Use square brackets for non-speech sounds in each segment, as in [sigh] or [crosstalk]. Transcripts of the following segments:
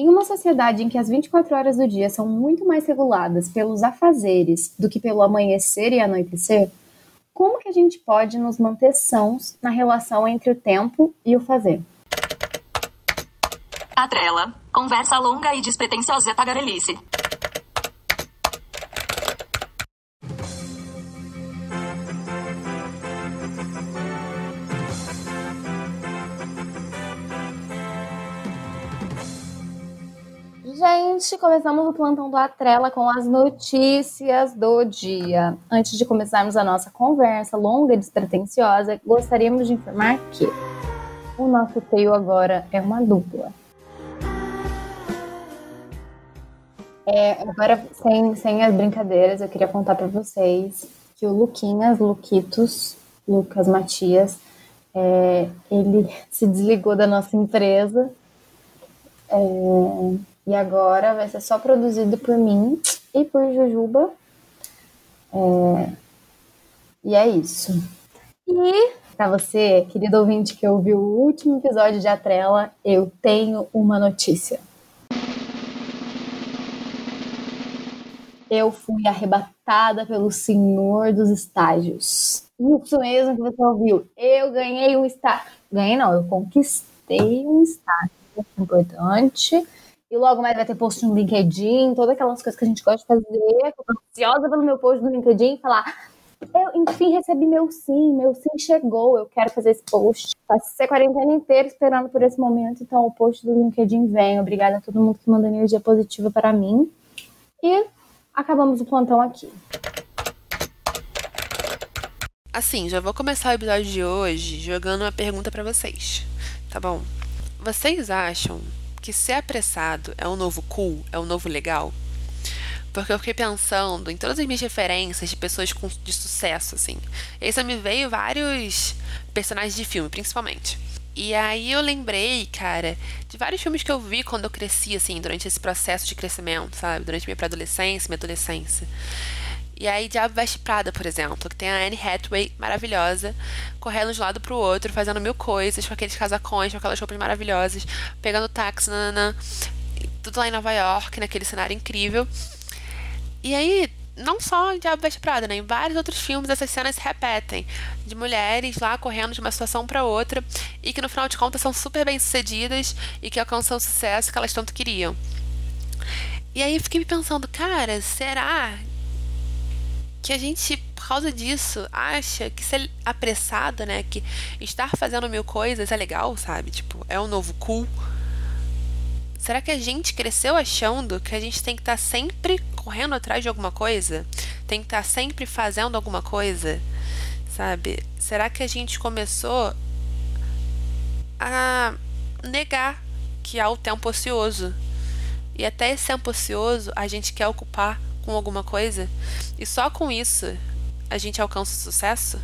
Em uma sociedade em que as 24 horas do dia são muito mais reguladas pelos afazeres do que pelo amanhecer e anoitecer, como que a gente pode nos manter sãos na relação entre o tempo e o fazer? A trela. Conversa longa e despretensiosa tagarelice. Gente, começamos o plantão do Atrela com as notícias do dia. Antes de começarmos a nossa conversa longa e despretensiosa, gostaríamos de informar que o nosso teio agora é uma dupla. É, agora, sem, sem as brincadeiras, eu queria contar para vocês que o Luquinhas, Luquitos, Lucas Matias, é, ele [laughs] se desligou da nossa empresa. É, e agora vai ser só produzido por mim e por Jujuba. É... E é isso. E para você, querido ouvinte que ouviu o último episódio de Atrela, eu tenho uma notícia. Eu fui arrebatada pelo senhor dos estágios. Isso mesmo que você ouviu. Eu ganhei um estágio. Ganhei não, eu conquistei um estágio importante e logo mais vai ter post no LinkedIn, todas aquelas coisas que a gente gosta de fazer. Tô ansiosa pelo meu post no LinkedIn e falar. Eu, enfim, recebi meu sim, meu sim chegou, eu quero fazer esse post. Passei a quarentena inteira esperando por esse momento, então o post do LinkedIn vem. Obrigada a todo mundo que manda energia positiva para mim. E acabamos o plantão aqui. Assim, já vou começar o episódio de hoje jogando uma pergunta para vocês, tá bom? Vocês acham que ser apressado é um novo cool, é um novo legal? Porque eu fiquei pensando em todas as minhas referências de pessoas com, de sucesso, assim. E aí só me veio vários personagens de filme, principalmente. E aí eu lembrei, cara, de vários filmes que eu vi quando eu cresci, assim, durante esse processo de crescimento, sabe? Durante minha pré-adolescência, minha adolescência. E aí, Diabo Veste Prada, por exemplo, que tem a Anne Hathaway, maravilhosa, correndo de um lado pro outro, fazendo mil coisas, com aqueles casacões, com aquelas roupas maravilhosas, pegando táxi, nanana, tudo lá em Nova York, naquele cenário incrível. E aí, não só em Diabo Veste Prada, né? Em vários outros filmes essas cenas se repetem. De mulheres lá correndo de uma situação para outra e que no final de contas são super bem sucedidas e que alcançam o sucesso que elas tanto queriam. E aí fiquei me pensando, cara, será que a gente, por causa disso, acha que ser apressado, né? Que estar fazendo mil coisas é legal, sabe? Tipo, é um novo cool. Será que a gente cresceu achando que a gente tem que estar tá sempre correndo atrás de alguma coisa? Tem que estar tá sempre fazendo alguma coisa? Sabe? Será que a gente começou a negar que há o tempo ocioso? E até esse tempo ocioso a gente quer ocupar com alguma coisa e só com isso a gente alcança o sucesso?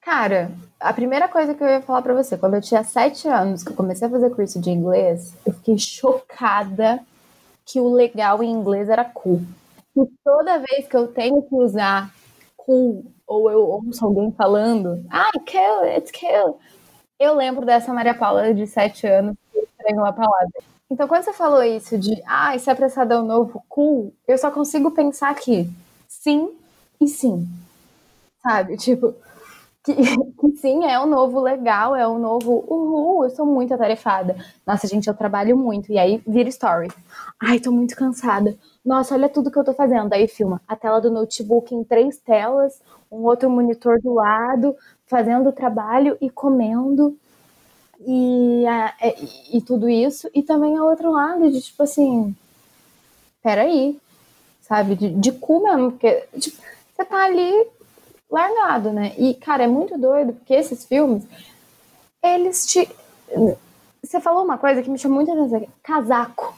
Cara, a primeira coisa que eu ia falar para você, quando eu tinha sete anos, que eu comecei a fazer curso de inglês, eu fiquei chocada que o legal em inglês era cool. E toda vez que eu tenho que usar cool, ou eu ouço alguém falando, ah, cool, it's cool, eu lembro dessa Maria Paula de sete anos que estranhou a palavra. Então, quando você falou isso de, ah, esse apressado é novo cool, eu só consigo pensar aqui, sim e sim. Sabe? Tipo, que, [laughs] que, sim, é o novo legal, é o novo uhul, eu sou muito atarefada. Nossa, gente, eu trabalho muito. E aí vira story. Ai, tô muito cansada. Nossa, olha tudo que eu tô fazendo. Aí filma a tela do notebook em três telas, um outro monitor do lado, fazendo o trabalho e comendo e, a, é, e, e tudo isso, e também ao outro lado de tipo assim, peraí, sabe, de, de cu mesmo, porque tipo, você tá ali largado, né? E, cara, é muito doido, porque esses filmes, eles te. Você falou uma coisa que me chamou muito atenção: casaco.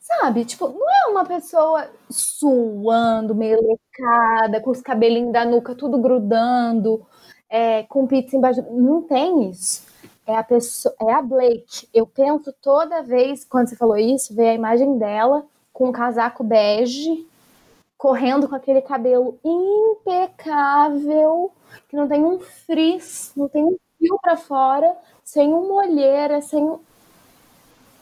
Sabe? Tipo, não é uma pessoa suando, meio lecada, com os cabelinhos da nuca tudo grudando, é, com pizza embaixo. Não tem isso é a pessoa, é a Blake. Eu penso toda vez quando você falou isso, ver a imagem dela com um casaco bege, correndo com aquele cabelo impecável, que não tem um frizz, não tem um fio para fora, sem uma olheira, sem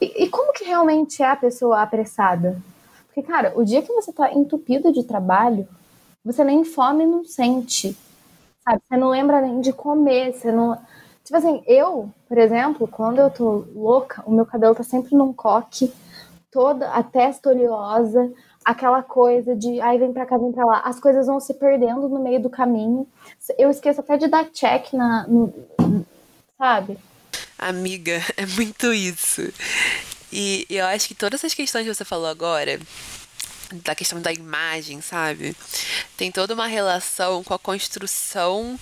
E, e como que realmente é a pessoa apressada? Porque, cara, o dia que você tá entupido de trabalho, você nem fome não sente. Sabe? Você não lembra nem de comer, você não. Tipo assim, eu, por exemplo, quando eu tô louca, o meu cabelo tá sempre num coque, toda a testa oleosa, aquela coisa de ai, vem pra cá, vem pra lá. As coisas vão se perdendo no meio do caminho. Eu esqueço até de dar check na. No, sabe? Amiga, [laughs] é muito isso. E eu acho que todas essas questões que você falou agora, da questão da imagem, sabe? Tem toda uma relação com a construção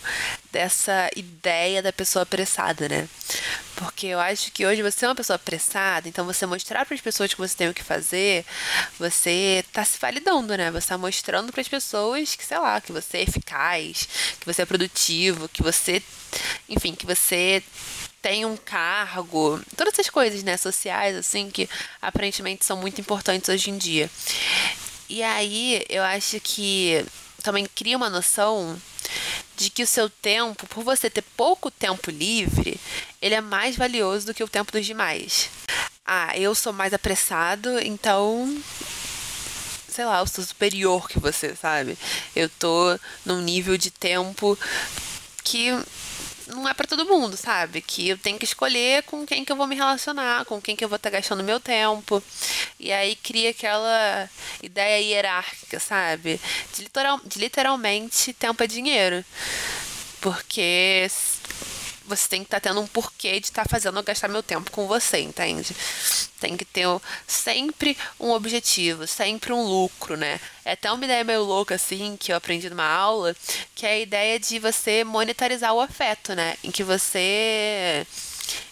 dessa ideia da pessoa apressada, né? Porque eu acho que hoje você é uma pessoa apressada, então você mostrar para as pessoas que você tem o que fazer, você tá se validando, né? Você tá mostrando para as pessoas que, sei lá, que você é eficaz, que você é produtivo, que você, enfim, que você tem um cargo, todas essas coisas, né, sociais, assim, que aparentemente são muito importantes hoje em dia. E aí, eu acho que também cria uma noção de que o seu tempo, por você ter pouco tempo livre, ele é mais valioso do que o tempo dos demais. Ah, eu sou mais apressado, então sei lá, eu sou superior que você, sabe? Eu tô num nível de tempo que não é para todo mundo, sabe? Que eu tenho que escolher com quem que eu vou me relacionar, com quem que eu vou estar gastando meu tempo. E aí cria aquela ideia hierárquica, sabe? De, literal, de literalmente tempo é dinheiro. Porque você tem que estar tá tendo um porquê de estar tá fazendo eu gastar meu tempo com você, entende? Tem que ter sempre um objetivo, sempre um lucro, né? É até uma ideia meio louca, assim, que eu aprendi numa aula, que é a ideia de você monetarizar o afeto, né? Em que você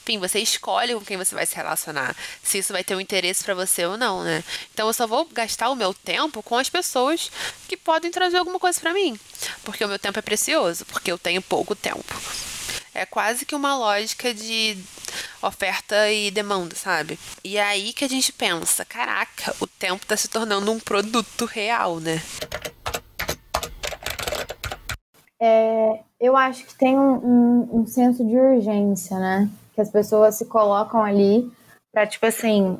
enfim, você escolhe com quem você vai se relacionar, se isso vai ter um interesse para você ou não, né? Então eu só vou gastar o meu tempo com as pessoas que podem trazer alguma coisa para mim, porque o meu tempo é precioso, porque eu tenho pouco tempo. É quase que uma lógica de oferta e demanda, sabe? E é aí que a gente pensa, caraca, o tempo tá se tornando um produto real, né? É, eu acho que tem um, um, um, senso de urgência, né? Que as pessoas se colocam ali para tipo assim,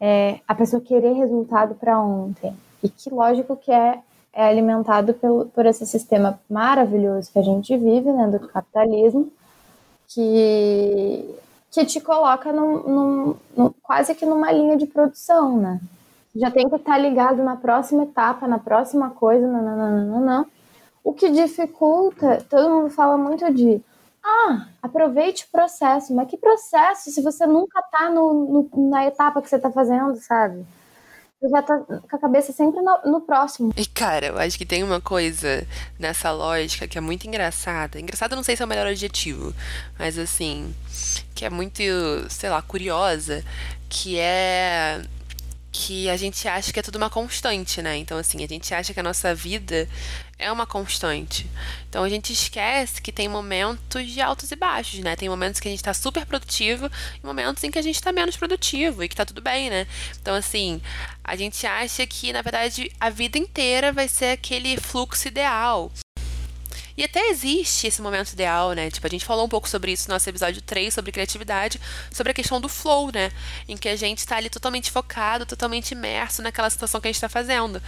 é, a pessoa querer resultado para ontem. E que lógico que é é alimentado pelo, por esse sistema maravilhoso que a gente vive, né, do capitalismo, que, que te coloca num, num, num, quase que numa linha de produção, né? Já tem que estar ligado na próxima etapa, na próxima coisa, não, não, não, não, não. O que dificulta, todo mundo fala muito de ah, aproveite o processo, mas que processo se você nunca está no, no, na etapa que você está fazendo, sabe? Você já tá com a cabeça sempre no, no, próximo. E, cara, eu acho que tem uma coisa nessa lógica que é muito engraçada. Engraçada não sei se é o melhor adjetivo, mas assim, que é muito, sei lá, curiosa, que é que a gente acha que é tudo uma constante, né? Então, assim, a gente acha que a nossa vida é uma constante. Então, a gente esquece que tem momentos de altos e baixos, né? Tem momentos que a gente tá super produtivo e momentos em que a gente tá menos produtivo e que tá tudo bem, né? Então, assim, a gente acha que, na verdade, a vida inteira vai ser aquele fluxo ideal. E até existe esse momento ideal, né? Tipo, a gente falou um pouco sobre isso no nosso episódio 3, sobre criatividade, sobre a questão do flow, né? Em que a gente tá ali totalmente focado, totalmente imerso naquela situação que a gente tá fazendo.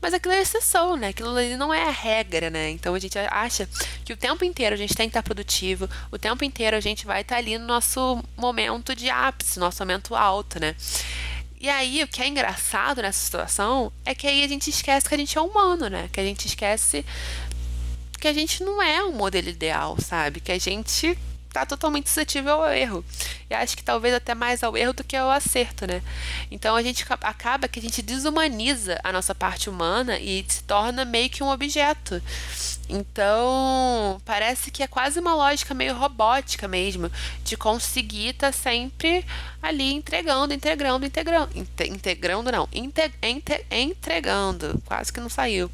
Mas aquilo é exceção, né? Aquilo ali não é a regra, né? Então a gente acha que o tempo inteiro a gente tem que estar produtivo, o tempo inteiro a gente vai estar ali no nosso momento de ápice, nosso momento alto, né? E aí, o que é engraçado nessa situação é que aí a gente esquece que a gente é humano, né? Que a gente esquece que a gente não é um modelo ideal, sabe? Que a gente tá totalmente suscetível ao erro. E acho que talvez até mais ao erro do que ao acerto, né? Então a gente acaba que a gente desumaniza a nossa parte humana e se torna meio que um objeto. Então, parece que é quase uma lógica meio robótica mesmo, de conseguir estar tá sempre ali entregando, integrando, integrando, integrando não, entregando, quase que não saiu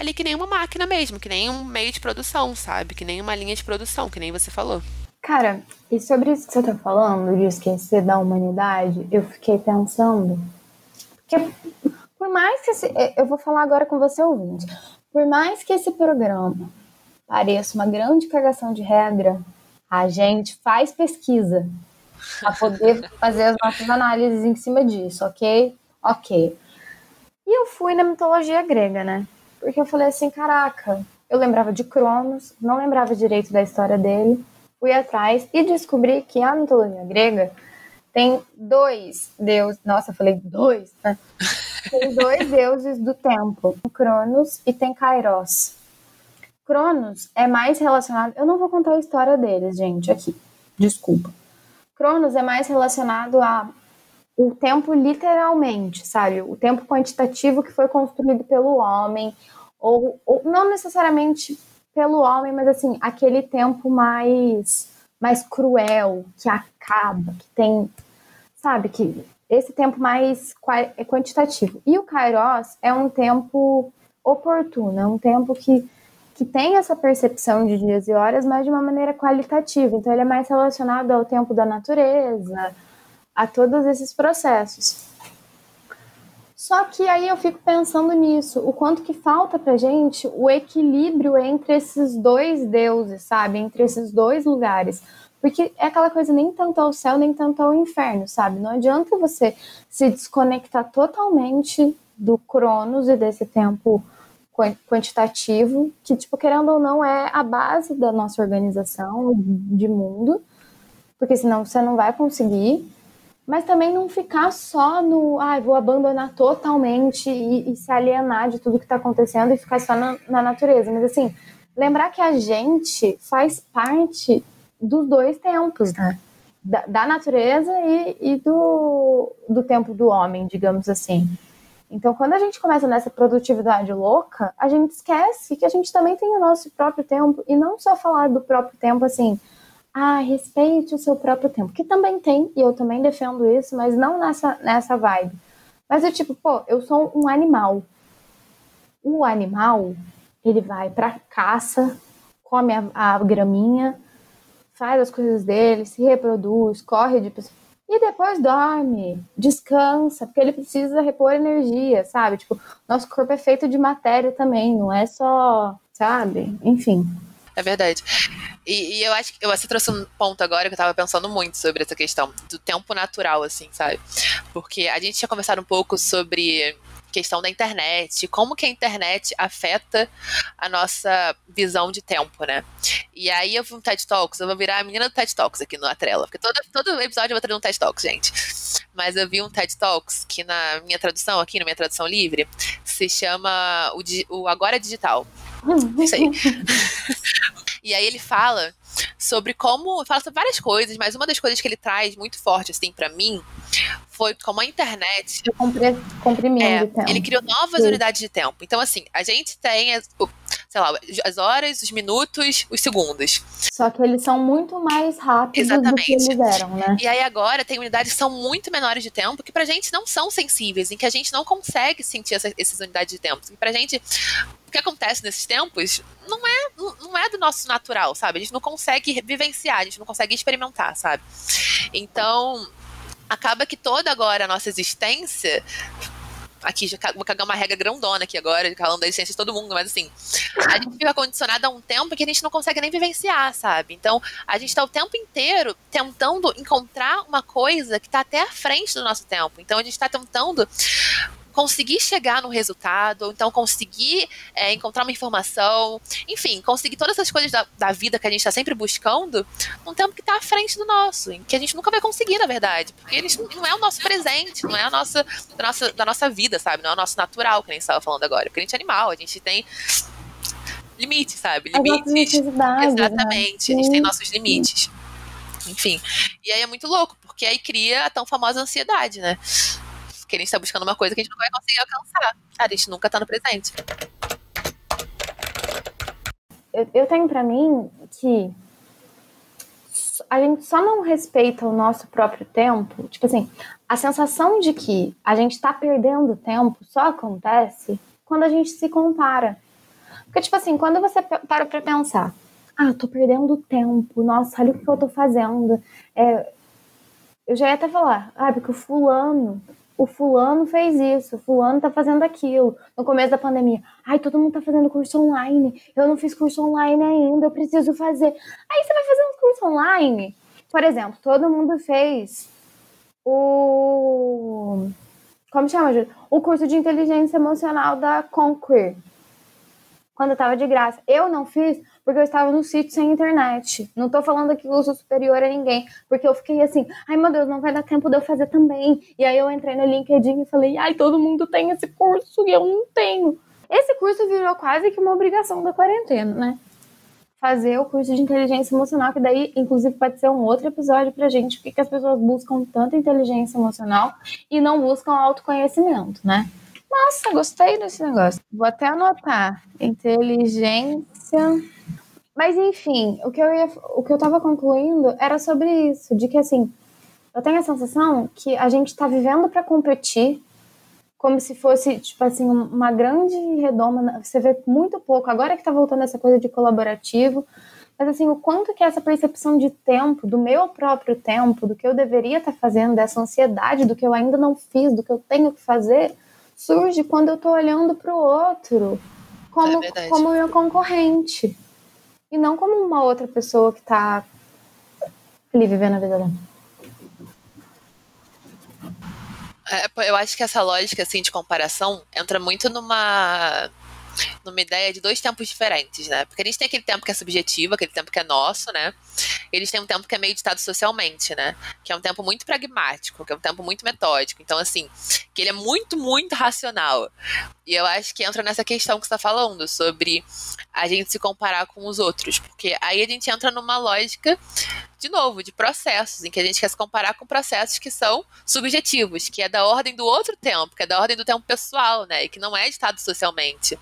ali que nem uma máquina mesmo, que nem um meio de produção, sabe? Que nem uma linha de produção, que nem você falou. Cara, e sobre isso que você tá falando, de esquecer da humanidade, eu fiquei pensando que por mais que esse, eu vou falar agora com você ouvinte, por mais que esse programa pareça uma grande cagação de regra, a gente faz pesquisa. Pra poder [laughs] fazer as nossas análises em cima disso, ok? Ok. E eu fui na mitologia grega, né? Porque eu falei assim, caraca, eu lembrava de Cronos, não lembrava direito da história dele, fui atrás e descobri que a mitologia grega tem dois deuses. Nossa, eu falei dois, né? [laughs] Tem dois deuses do tempo, Cronos e tem Kairos. Cronos é mais relacionado. Eu não vou contar a história deles, gente, aqui. Desculpa. Cronos é mais relacionado a o tempo literalmente, sabe? O tempo quantitativo que foi construído pelo homem, ou, ou não necessariamente pelo homem, mas assim, aquele tempo mais mais cruel, que acaba, que tem, sabe, que esse tempo mais é quantitativo. E o Kairos é um tempo oportuno, é um tempo que, que tem essa percepção de dias e horas, mas de uma maneira qualitativa. Então, ele é mais relacionado ao tempo da natureza, a todos esses processos. Só que aí eu fico pensando nisso, o quanto que falta pra gente o equilíbrio entre esses dois deuses, sabe? Entre esses dois lugares. Porque é aquela coisa, nem tanto ao céu, nem tanto ao inferno, sabe? Não adianta você se desconectar totalmente do Cronos e desse tempo quantitativo, que, tipo, querendo ou não, é a base da nossa organização de mundo, porque senão você não vai conseguir. Mas também não ficar só no, ah, vou abandonar totalmente e, e se alienar de tudo que está acontecendo e ficar só na, na natureza. Mas, assim, lembrar que a gente faz parte dos dois tempos, né? Da, da natureza e, e, do, do tempo do homem, digamos assim. Então, quando a gente começa nessa produtividade louca, a gente esquece que a gente também tem o nosso próprio tempo, e não só falar do próprio tempo assim, ah, respeite o seu próprio tempo, que também tem, e eu também defendo isso, mas não nessa, nessa vibe. Mas é tipo, pô, eu sou um animal. O animal, ele vai pra caça, come a, a graminha, faz as coisas dele, se reproduz, corre de e depois dorme, descansa, porque ele precisa repor energia, sabe? Tipo, nosso corpo é feito de matéria também, não é só, sabe? Enfim. É verdade. E, e, eu acho que você trouxe um ponto agora que eu tava pensando muito sobre essa questão do tempo natural, assim, sabe? Porque a gente tinha conversado um pouco sobre questão da internet, como que a internet afeta a nossa visão de tempo, né? E aí eu vi um TED Talks, eu vou virar a menina do TED Talks aqui na Trela, porque todo, todo episódio eu vou trazer um TED Talks, gente. Mas eu vi um TED Talks que na minha tradução aqui, na minha tradução livre, se chama o, o Agora Digital. Isso aí. [laughs] aí ele fala sobre como. Fala sobre várias coisas, mas uma das coisas que ele traz muito forte, assim, para mim, foi como a internet. Comprimindo é, tempo. Ele criou novas Sim. unidades de tempo. Então, assim, a gente tem, sei lá, as horas, os minutos, os segundos. Só que eles são muito mais rápidos Exatamente. do que eles eram, né? E aí agora tem unidades que são muito menores de tempo que pra gente não são sensíveis, em que a gente não consegue sentir essa, essas unidades de tempo. E pra gente o que acontece nesses tempos não é, não é do nosso natural, sabe? A gente não consegue vivenciar, a gente não consegue experimentar, sabe? Então, acaba que toda agora a nossa existência aqui já vou cagar uma regra grandona aqui agora, falando da existência de todo mundo, mas assim, a gente fica condicionado a um tempo que a gente não consegue nem vivenciar, sabe? Então, a gente está o tempo inteiro tentando encontrar uma coisa que está até à frente do nosso tempo. Então, a gente está tentando conseguir chegar no resultado, ou então conseguir é, encontrar uma informação, enfim, conseguir todas essas coisas da, da vida que a gente está sempre buscando num tempo que está à frente do nosso, que a gente nunca vai conseguir, na verdade, porque eles não é o nosso presente, não é a nossa da nossa, da nossa vida, sabe? Não é o nosso natural, que a gente estava falando agora, porque a gente é animal, a gente tem limites, sabe? Limites. Exatamente, né? a gente tem nossos limites. Enfim. E aí é muito louco, porque aí cria a tão famosa ansiedade, né? Porque a gente tá buscando uma coisa que a gente não vai conseguir alcançar. A gente nunca tá no presente. Eu, eu tenho para mim que a gente só não respeita o nosso próprio tempo. Tipo assim, a sensação de que a gente tá perdendo tempo só acontece quando a gente se compara. Porque, tipo assim, quando você para pra pensar, ah, eu tô perdendo tempo, nossa, olha o que eu tô fazendo. É, eu já ia até falar, ah, porque o fulano o fulano fez isso, o fulano tá fazendo aquilo. No começo da pandemia, ai, todo mundo tá fazendo curso online, eu não fiz curso online ainda, eu preciso fazer. Aí você vai fazer um curso online Por exemplo, todo mundo fez o. Como chama, Júlia? O curso de inteligência emocional da Conquer. Quando estava de graça. Eu não fiz porque eu estava no sítio sem internet. Não tô falando aqui que eu superior a ninguém, porque eu fiquei assim, ai meu Deus, não vai dar tempo de eu fazer também. E aí eu entrei no LinkedIn e falei, ai, todo mundo tem esse curso e eu não tenho. Esse curso virou quase que uma obrigação da quarentena, né? Fazer o curso de inteligência emocional, que daí, inclusive, pode ser um outro episódio pra gente, porque que as pessoas buscam tanta inteligência emocional e não buscam autoconhecimento, né? Nossa, gostei desse negócio. Vou até anotar. Inteligência mas enfim, o que eu ia, o que eu tava concluindo era sobre isso, de que assim, eu tenho a sensação que a gente tá vivendo para competir, como se fosse, tipo assim, uma grande redoma, você vê muito pouco, agora que tá voltando essa coisa de colaborativo, mas assim, o quanto que essa percepção de tempo, do meu próprio tempo, do que eu deveria estar tá fazendo, dessa ansiedade do que eu ainda não fiz, do que eu tenho que fazer, surge quando eu tô olhando para o outro como, é como meu concorrente e não como uma outra pessoa que está ali vivendo a vida dela. É, eu acho que essa lógica assim de comparação entra muito numa numa ideia de dois tempos diferentes, né? Porque a gente tem aquele tempo que é subjetivo, aquele tempo que é nosso, né? Eles têm um tempo que é meio ditado socialmente, né? Que é um tempo muito pragmático, que é um tempo muito metódico. Então, assim, que ele é muito, muito racional. E eu acho que entra nessa questão que você está falando, sobre a gente se comparar com os outros. Porque aí a gente entra numa lógica de novo, de processos, em que a gente quer se comparar com processos que são subjetivos, que é da ordem do outro tempo, que é da ordem do tempo pessoal, né? E que não é ditado socialmente.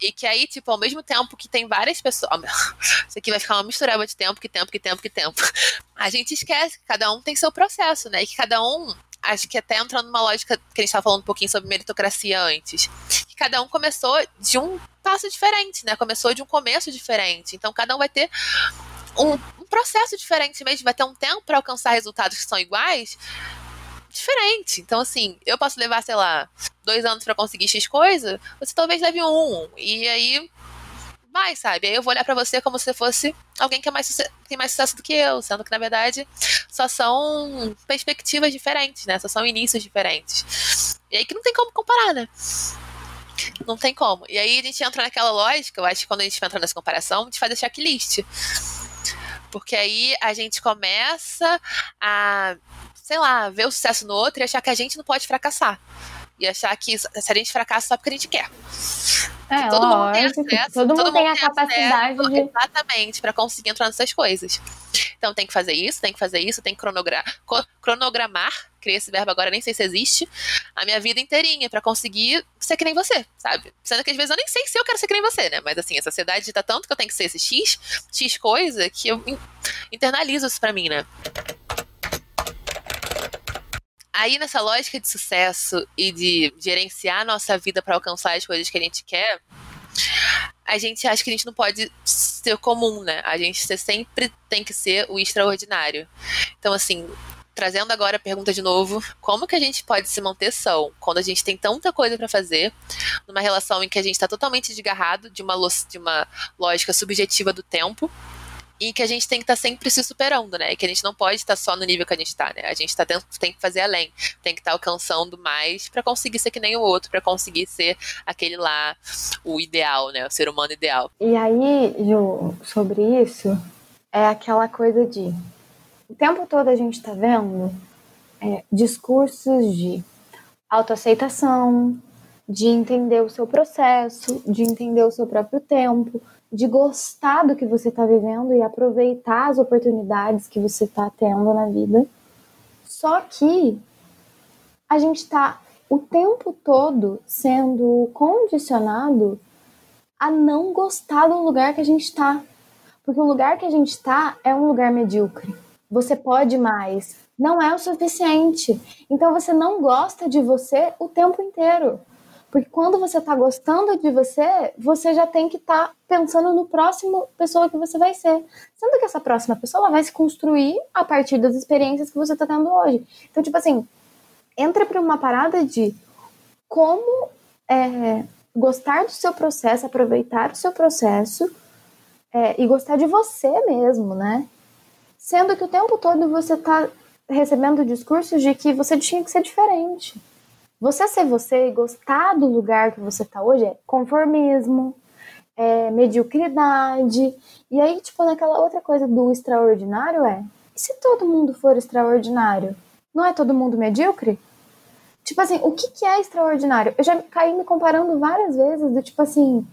E que aí, tipo, ao mesmo tempo que tem várias pessoas. [laughs] Isso aqui vai ficar uma mistureba de tempo, que tempo, que tempo, que tempo. [laughs] A gente esquece que cada um tem seu processo, né? E que cada um acho que até entrando numa lógica que a gente estava falando um pouquinho sobre meritocracia antes. Que cada um começou de um passo diferente, né? Começou de um começo diferente. Então cada um vai ter um, um processo diferente mesmo, vai ter um tempo para alcançar resultados que são iguais, diferente. Então, assim, eu posso levar, sei lá, dois anos para conseguir X coisa, você talvez leve um. E aí vai, sabe? Aí eu vou olhar para você como se fosse alguém que é mais tem mais sucesso do que eu, sendo que na verdade só são perspectivas diferentes, né? Só são inícios diferentes. E aí que não tem como comparar, né? Não tem como. E aí a gente entra naquela lógica, eu acho que quando a gente entra nessa comparação, de fazer checklist. Porque aí a gente começa a, sei lá, ver o sucesso no outro e achar que a gente não pode fracassar. E achar que se a gente fracassa só porque a gente quer. É, todo mundo tem acesso, todo, todo mundo tem a capacidade de... Exatamente, para conseguir entrar nessas coisas. Então tem que fazer isso, tem que fazer isso, tem que cronogramar, cronogramar, criei esse verbo agora, nem sei se existe, a minha vida inteirinha para conseguir ser que nem você, sabe? Sendo que às vezes eu nem sei se eu quero ser que nem você, né? Mas assim, a sociedade dita tanto que eu tenho que ser esse X, X coisa, que eu internalizo isso pra mim, né? Aí, nessa lógica de sucesso e de gerenciar nossa vida para alcançar as coisas que a gente quer, a gente acha que a gente não pode ser comum, né? A gente sempre tem que ser o extraordinário. Então, assim, trazendo agora a pergunta de novo, como que a gente pode se manter são quando a gente tem tanta coisa para fazer, numa relação em que a gente está totalmente desgarrado de uma, de uma lógica subjetiva do tempo, e que a gente tem que estar tá sempre se superando, né? Que a gente não pode estar tá só no nível que a gente está, né? A gente tá tendo, tem que fazer além, tem que estar tá alcançando mais para conseguir ser que nem o outro, para conseguir ser aquele lá, o ideal, né? O ser humano ideal. E aí, Ju, sobre isso, é aquela coisa de o tempo todo a gente tá vendo é, discursos de autoaceitação, de entender o seu processo, de entender o seu próprio tempo, de gostar do que você está vivendo e aproveitar as oportunidades que você está tendo na vida. Só que a gente está o tempo todo sendo condicionado a não gostar do lugar que a gente está. Porque o lugar que a gente está é um lugar medíocre. Você pode mais. Não é o suficiente. Então você não gosta de você o tempo inteiro. Porque quando você está gostando de você, você já tem que estar tá pensando no próximo pessoa que você vai ser. Sendo que essa próxima pessoa vai se construir a partir das experiências que você está tendo hoje. Então, tipo assim, entra para uma parada de como é, gostar do seu processo, aproveitar o seu processo é, e gostar de você mesmo, né? Sendo que o tempo todo você tá recebendo discursos de que você tinha que ser diferente. Você ser você e gostar do lugar que você tá hoje é conformismo, é mediocridade. E aí, tipo, naquela outra coisa do extraordinário é: e se todo mundo for extraordinário? Não é todo mundo medíocre? Tipo assim, o que, que é extraordinário? Eu já caí me comparando várias vezes do tipo assim,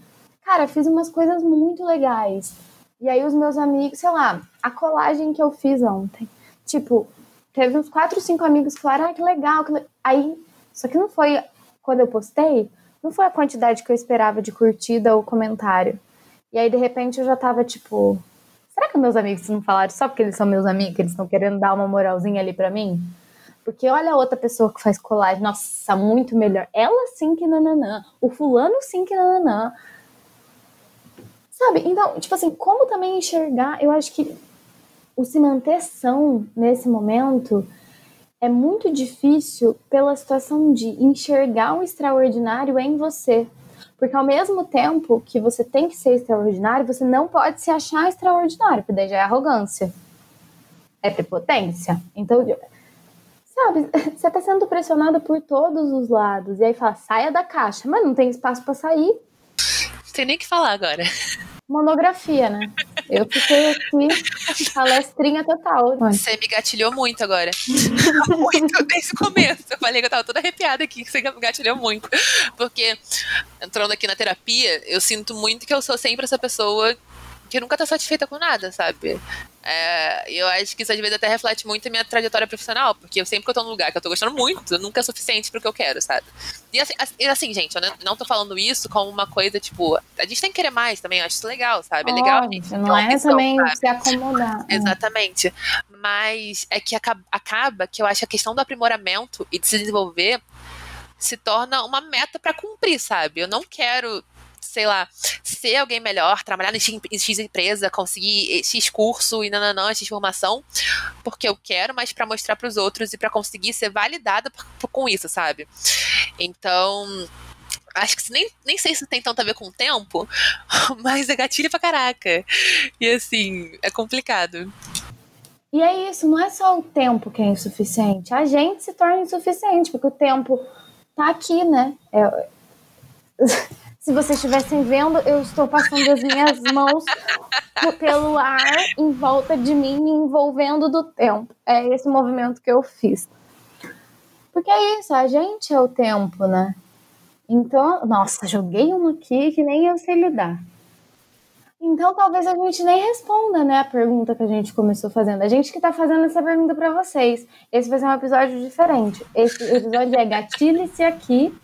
cara, fiz umas coisas muito legais. E aí os meus amigos, sei lá, a colagem que eu fiz ontem. Tipo, teve uns quatro, cinco amigos que falaram, ah, que legal. Que le... Aí, só que não foi, quando eu postei, não foi a quantidade que eu esperava de curtida ou comentário. E aí, de repente, eu já tava tipo, será que meus amigos não falaram só porque eles são meus amigos, que eles estão querendo dar uma moralzinha ali pra mim? Porque olha a outra pessoa que faz colagem, nossa, muito melhor. Ela sim que nananã. O fulano sim que nananã. Sabe? Então, tipo assim, como também enxergar, eu acho que o se manter são nesse momento é muito difícil pela situação de enxergar o extraordinário em você. Porque ao mesmo tempo que você tem que ser extraordinário, você não pode se achar extraordinário, porque daí já é arrogância. É prepotência. Então, sabe, [laughs] você tá sendo pressionado por todos os lados. E aí fala, saia da caixa. Mas não tem espaço para sair. Não tem nem o que falar agora. Monografia, né? [laughs] Eu fiquei aqui, palestrinha total. Você me gatilhou muito agora. [laughs] muito, desde o começo. Eu falei que eu tava toda arrepiada aqui, que você me gatilhou muito. Porque, entrando aqui na terapia, eu sinto muito que eu sou sempre essa pessoa que nunca tá satisfeita com nada, sabe? É, eu acho que isso às vezes até reflete muito a minha trajetória profissional, porque eu sempre que eu tô num lugar que eu tô gostando muito, nunca é suficiente pro que eu quero, sabe? E assim, assim gente, eu não tô falando isso como uma coisa, tipo, a gente tem que querer mais também, eu acho isso legal, sabe? É legal a gente. Não é opção, também sabe? se acomodar. É. Exatamente. Mas é que acaba, acaba que eu acho que a questão do aprimoramento e de se desenvolver se torna uma meta para cumprir, sabe? Eu não quero sei lá, ser alguém melhor, trabalhar em X, em X empresa, conseguir X curso e nananã, X formação, porque eu quero, mas para mostrar para os outros e para conseguir ser validada com isso, sabe? Então, acho que nem, nem sei se tem tanto a ver com o tempo, [laughs] mas é gatilho pra caraca. E assim, é complicado. E é isso, não é só o tempo que é insuficiente, a gente se torna insuficiente, porque o tempo tá aqui, né? É... Se vocês estivessem vendo, eu estou passando as minhas mãos pelo ar em volta de mim, me envolvendo do tempo. É esse movimento que eu fiz. Porque é isso, a gente é o tempo, né? Então, nossa, joguei uma aqui que nem eu sei lidar. Então, talvez a gente nem responda, né, a pergunta que a gente começou fazendo. A gente que tá fazendo essa pergunta para vocês. Esse vai ser um episódio diferente. Esse episódio é gatilhe-se aqui.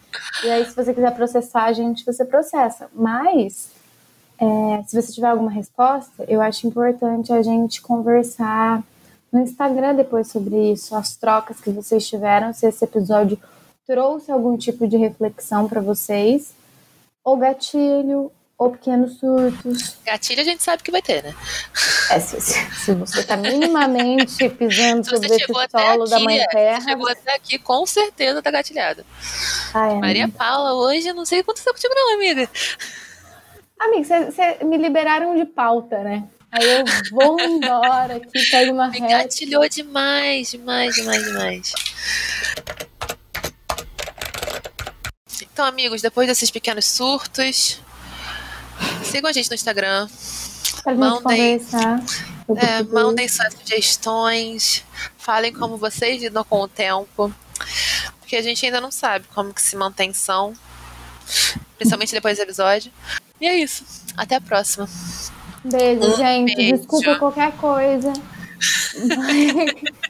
E aí, se você quiser processar a gente, você processa. Mas, é, se você tiver alguma resposta, eu acho importante a gente conversar no Instagram depois sobre isso, as trocas que vocês tiveram, se esse episódio trouxe algum tipo de reflexão para vocês, ou gatilho, ou pequenos surtos. Gatilho a gente sabe que vai ter, né? É, se, se você está minimamente pisando sobre esse solo aqui, da Mãe Terra. Você chegou até aqui, com certeza tá gatilhada. É, Maria amiga. Paula, hoje eu não sei o que aconteceu contigo, não, amiga. Amiga, você me liberaram de pauta, né? Aí eu vou embora aqui, pego uma Me gatilhou demais, demais, demais, demais. Então, amigos, depois desses pequenos surtos, Sigam a gente no Instagram. Pra mandem, é, mandem suas sugestões. Falem como vocês lidam com o tempo. Porque a gente ainda não sabe como que se mantém são. Principalmente depois do episódio. E é isso. Até a próxima. Beijo, um gente. Beijo. Desculpa qualquer coisa. [laughs]